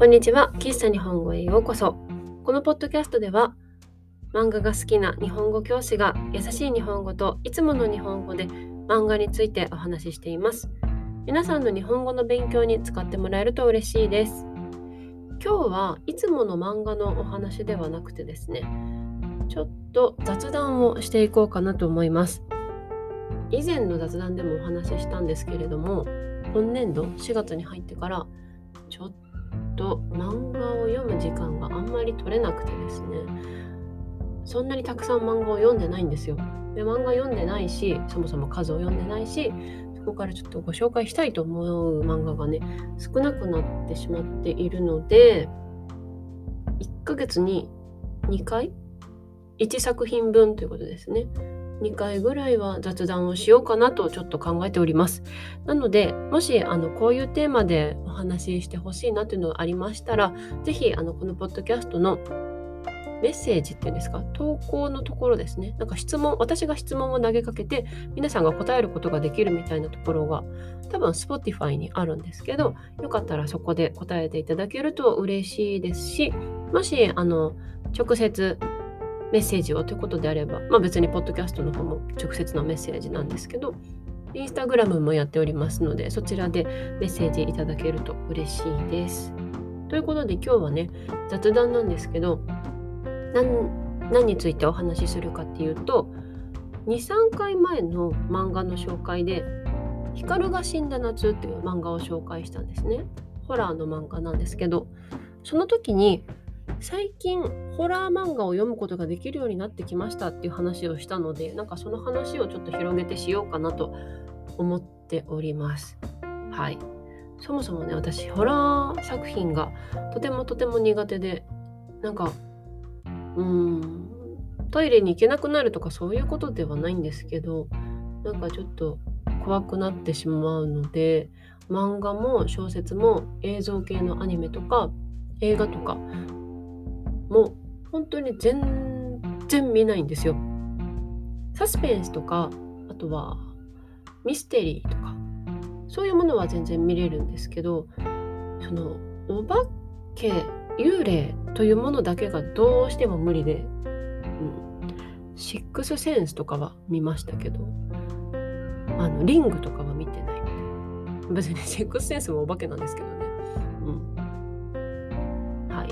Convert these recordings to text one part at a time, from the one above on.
こんにちは。喫茶日本語へようこそ。このポッドキャストでは漫画が好きな日本語教師が優しい日本語といつもの日本語で漫画についてお話ししています。皆さんの日本語の勉強に使ってもらえると嬉しいです。今日はいつもの漫画のお話ではなくてですねちょっと雑談をしていこうかなと思います。以前の雑談でもお話ししたんですけれども今年度4月に入ってからちょっと漫画を読む時間があんまり取れなくてですねそんなにたくさん漫画を読んでないんですよ。で漫画読んでないしそもそも数を読んでないしそこからちょっとご紹介したいと思う漫画がね少なくなってしまっているので1ヶ月に2回？1作品分ということですね。2回ぐらいは雑談をしようかなとちょっと考えております。なので、もしあのこういうテーマでお話ししてほしいなというのがありましたら、是非このポッドキャストのメッセージっていうんですか？投稿のところですね。なんか質問、私が質問を投げかけて、皆さんが答えることができるみたいなところが、多分 Spotify にあるんですけど、よかったらそこで答えていただけると嬉しいですし、もし、あの、直接メッセージをということであれば、まあ、別にポッドキャストの方も直接のメッセージなんですけど、インスタグラムもやっておりますので、そちらでメッセージいただけると嬉しいです。ということで今日はね、雑談なんですけど、何についてお話しするかっていうと、2、3回前の漫画の紹介で、光が死んだ夏っていう漫画を紹介したんですね。ホラーの漫画なんですけど、その時に最近ホラー漫画を読むことができるようになってきましたっていう話をしたのでなんかその話をちょっと広げてしようかなと思っております。はい。そもそもね私ホラー作品がとてもとても苦手でなんかうんトイレに行けなくなるとかそういうことではないんですけどなんかちょっと怖くなってしまうので漫画も小説も映像系のアニメとか映画とかもう本当に全然見ないんですよ。サスペンスとかあとはミステリーとかそういうものは全然見れるんですけどそのお化け幽霊というものだけがどうしても無理で、うん、シックスセンスとかは見ましたけどあのリングとかは見てない別にシックスセンスもお化けなんですけどね。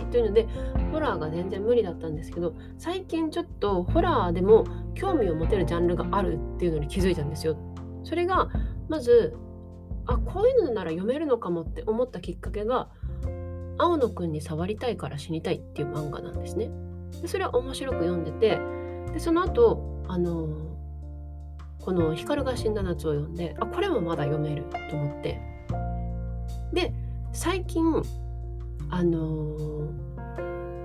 うん、はいというのでホラーが全然無理だったんですけど最近ちょっとホラーでも興味を持てるジャンルがあるっていうのに気づいたんですよ。それがまずあこういうのなら読めるのかもって思ったきっかけが青野くんに触りたいから死にたいっていう漫画なんですね。でそれは面白く読んでてでその後あのこの「光が死んだ夏」を読んであこれもまだ読めると思ってで最近あの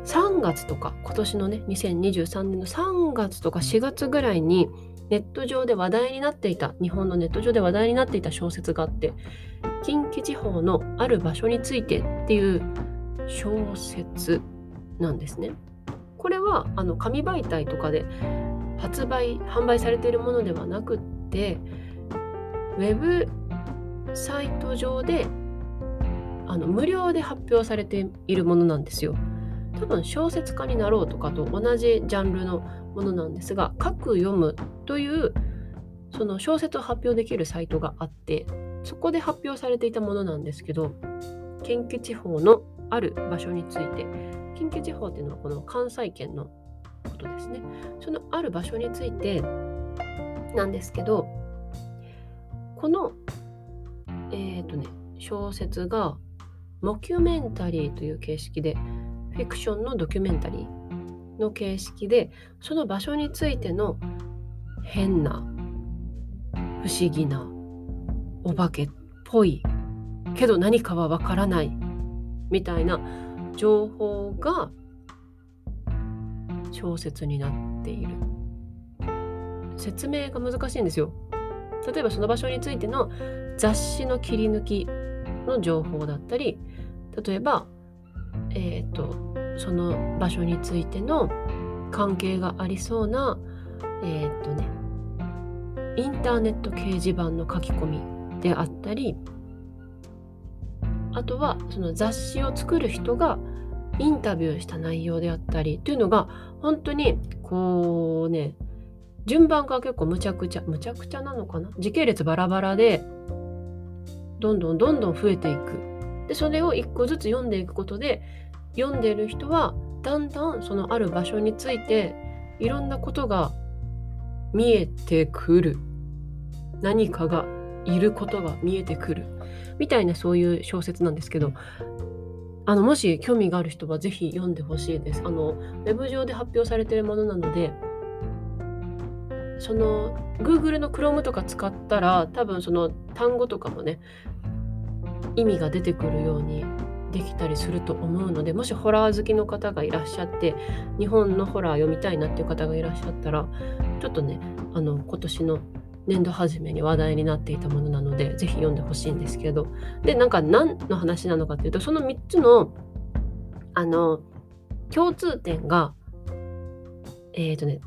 3月とか今年のね2023年の3月とか4月ぐらいにネット上で話題になっていた日本のネット上で話題になっていた小説があって近畿地方のある場所についてっていう小説なんですね。これはあの紙媒体とかで発売販売されているものではなくってウェブサイト上であの無料で発表されているものなんですよ。多分小説家になろうとかと同じジャンルのものなんですが書く読むというその小説を発表できるサイトがあってそこで発表されていたものなんですけど近畿地方のある場所について近畿地方っていうのはこの関西圏のことですねそのある場所についてなんですけどこのえっ、ー、とね小説がモキュメンタリーという形式でフィクションのドキュメンタリーの形式でその場所についての変な不思議なお化けっぽいけど何かはわからないみたいな情報が小説になっている。説明が難しいんですよ。例えばその場所についての雑誌の切り抜きの情報だったり例えばえーと、その場所についての関係がありそうな、えーとね、インターネット掲示板の書き込みであったりあとはその雑誌を作る人がインタビューした内容であったりっていうのが本当にこうね順番が結構むちゃくちゃむちゃくちゃなのかな？時系列バラバラでどんどんどんどん増えていく。でそれを一個ずつ読んでいくことで読んでる人はだんだんそのある場所についていろんなことが見えてくる。何かがいることが見えてくる。みたいなそういう小説なんですけどあのもし興味がある人はぜひ読んでほしいです。あのウェブ上で発表されてるものなのでその Google の Chrome とか使ったら多分その単語とかもね意味が出てくるようにできたりすると思うのでもしホラー好きの方がいらっしゃって日本のホラー読みたいなっていう方がいらっしゃったらちょっとねあの今年の年度初めに話題になっていたものなのでぜひ読んでほしいんですけど。でなんか何の話なのかっていうとその3つのあの共通点がえっ、ー、とね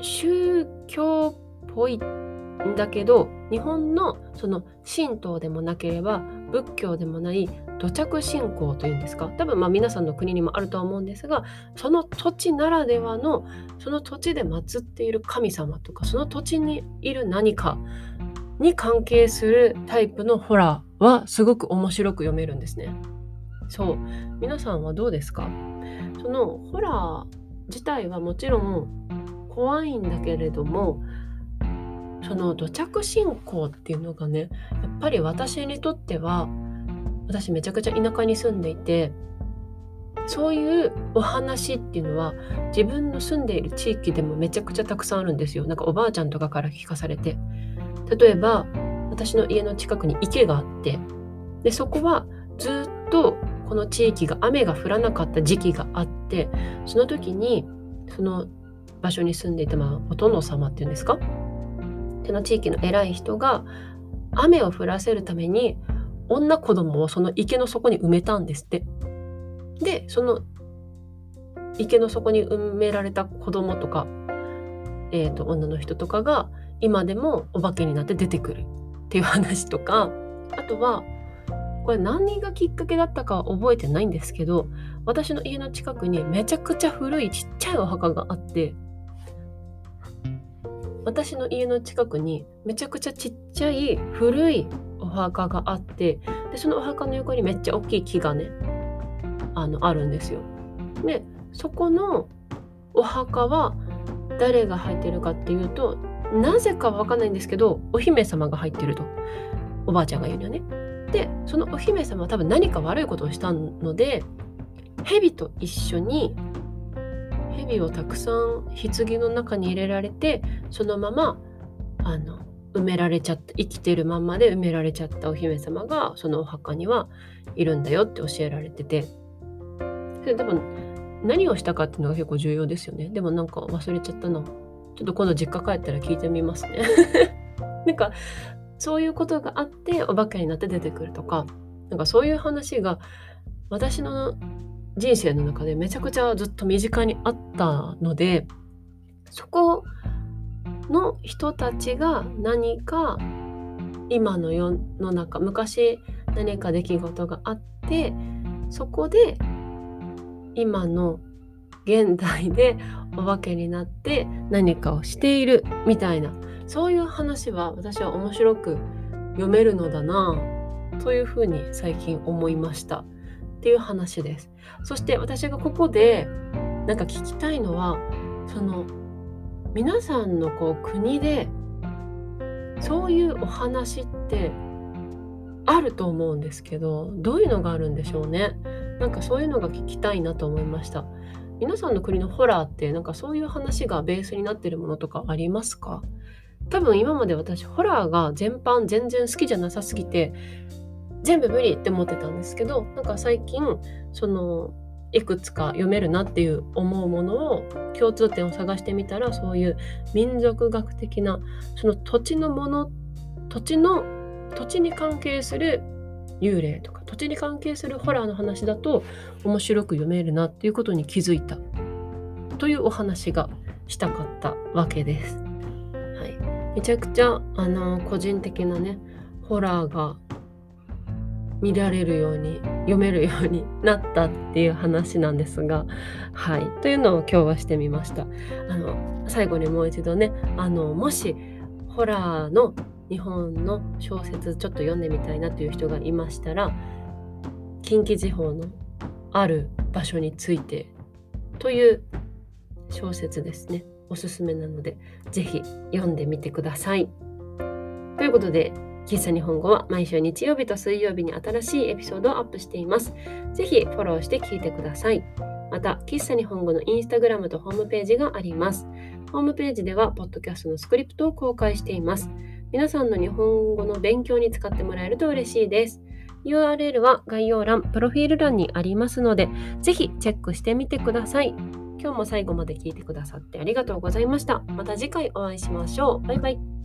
宗教っぽいんだけど日本のその神道でもなければ仏教でもない土着信仰というんですか。多分まあ皆さんの国にもあるとは思うんですがその土地ならではのその土地で祀っている神様とかその土地にいる何かに関係するタイプのホラーはすごく面白く読めるんですね。そう。皆さんはどうですか？そのホラー自体はもちろん怖いんだけれどもその土着信仰っていうのがねやっぱり私にとっては私めちゃくちゃ田舎に住んでいてそういうお話っていうのは自分の住んでいる地域でもめちゃくちゃたくさんあるんですよ。なんかおばあちゃんとかから聞かされて。例えば私の家の近くに池があってでそこはずっとこの地域が雨が降らなかった時期があってその時にその場所に住んでいた、まあ、お殿様っていうんですか？その地域の偉い人が雨を降らせるために女子供をその池の底に埋めたんですって。でその池の底に埋められた子供とか、えーと、女の人とかが今でもお化けになって出てくるっていう話とかあとはこれ何がきっかけだったかは覚えてないんですけど私の家の近くにめちゃくちゃ古いちっちゃいお墓があって私の家の近くにめちゃくちゃちっちゃい古いお墓があってでそのお墓の横にめっちゃ大きい木がねあのあるんですよ。でそこのお墓は誰が入ってるかっていうとなぜかわかんないんですけどお姫様が入ってるとおばあちゃんが言うにはね。でそのお姫様は多分何か悪いことをしたので蛇と一緒に蛇をたくさん棺の中に入れられてそのままあの埋められちゃった生きてるまんまで埋められちゃったお姫様がそのお墓にはいるんだよって教えられてて。で多分何をしたかっていうのが結構重要ですよね。でもなんか忘れちゃったな。ちょっと今度実家帰ったら聞いてみますね。なんかそういうことがあってお化けになって出てくるとかなんかそういう話が私の人生の中でめちゃくちゃずっと身近にあったのでそこの人たちが何か今の世の中昔何か出来事があってそこで今の現代でお化けになって何かをしているみたいなそういう話は私は面白く読めるのだなというふうに最近思いました。っていう話です。そして私がここでなんか聞きたいのはその皆さんのこう国でそういうお話ってあると思うんですけどどういうのがあるんでしょうね。なんかそういうのが聞きたいなと思いました。皆さんの国のホラーってなんかそういう話がベースになってるものとかありますか？多分今まで私ホラーが全般全然好きじゃなさすぎて全部無理って思ってたんですけどなんか最近そのいくつか読めるなっていう思うものを共通点を探してみたらそういう民族学的なその土地のもの土地の土地に関係する幽霊とか土地に関係するホラーの話だと面白く読めるなっていうことに気づいたというお話がしたかったわけです。はい、めちゃくちゃあの個人的なねホラーが見られるように読めるようになったっていう話なんですがはい。というのを今日はしてみました。あの最後にもう一度ねあのもしホラーの日本の小説ちょっと読んでみたいなという人がいましたら近畿地方のある場所についてという小説ですね。おすすめなので是非読んでみてください。ということで喫茶日本語は毎週日曜日と水曜日に新しいエピソードをアップしています。ぜひフォローして聞いてください。また、喫茶日本語のインスタグラムとホームページがあります。ホームページでは、ポッドキャストのスクリプトを公開しています。皆さんの日本語の勉強に使ってもらえると嬉しいです。URL は概要欄、プロフィール欄にありますので、ぜひチェックしてみてください。今日も最後まで聞いてくださってありがとうございました。また次回お会いしましょう。バイバイ。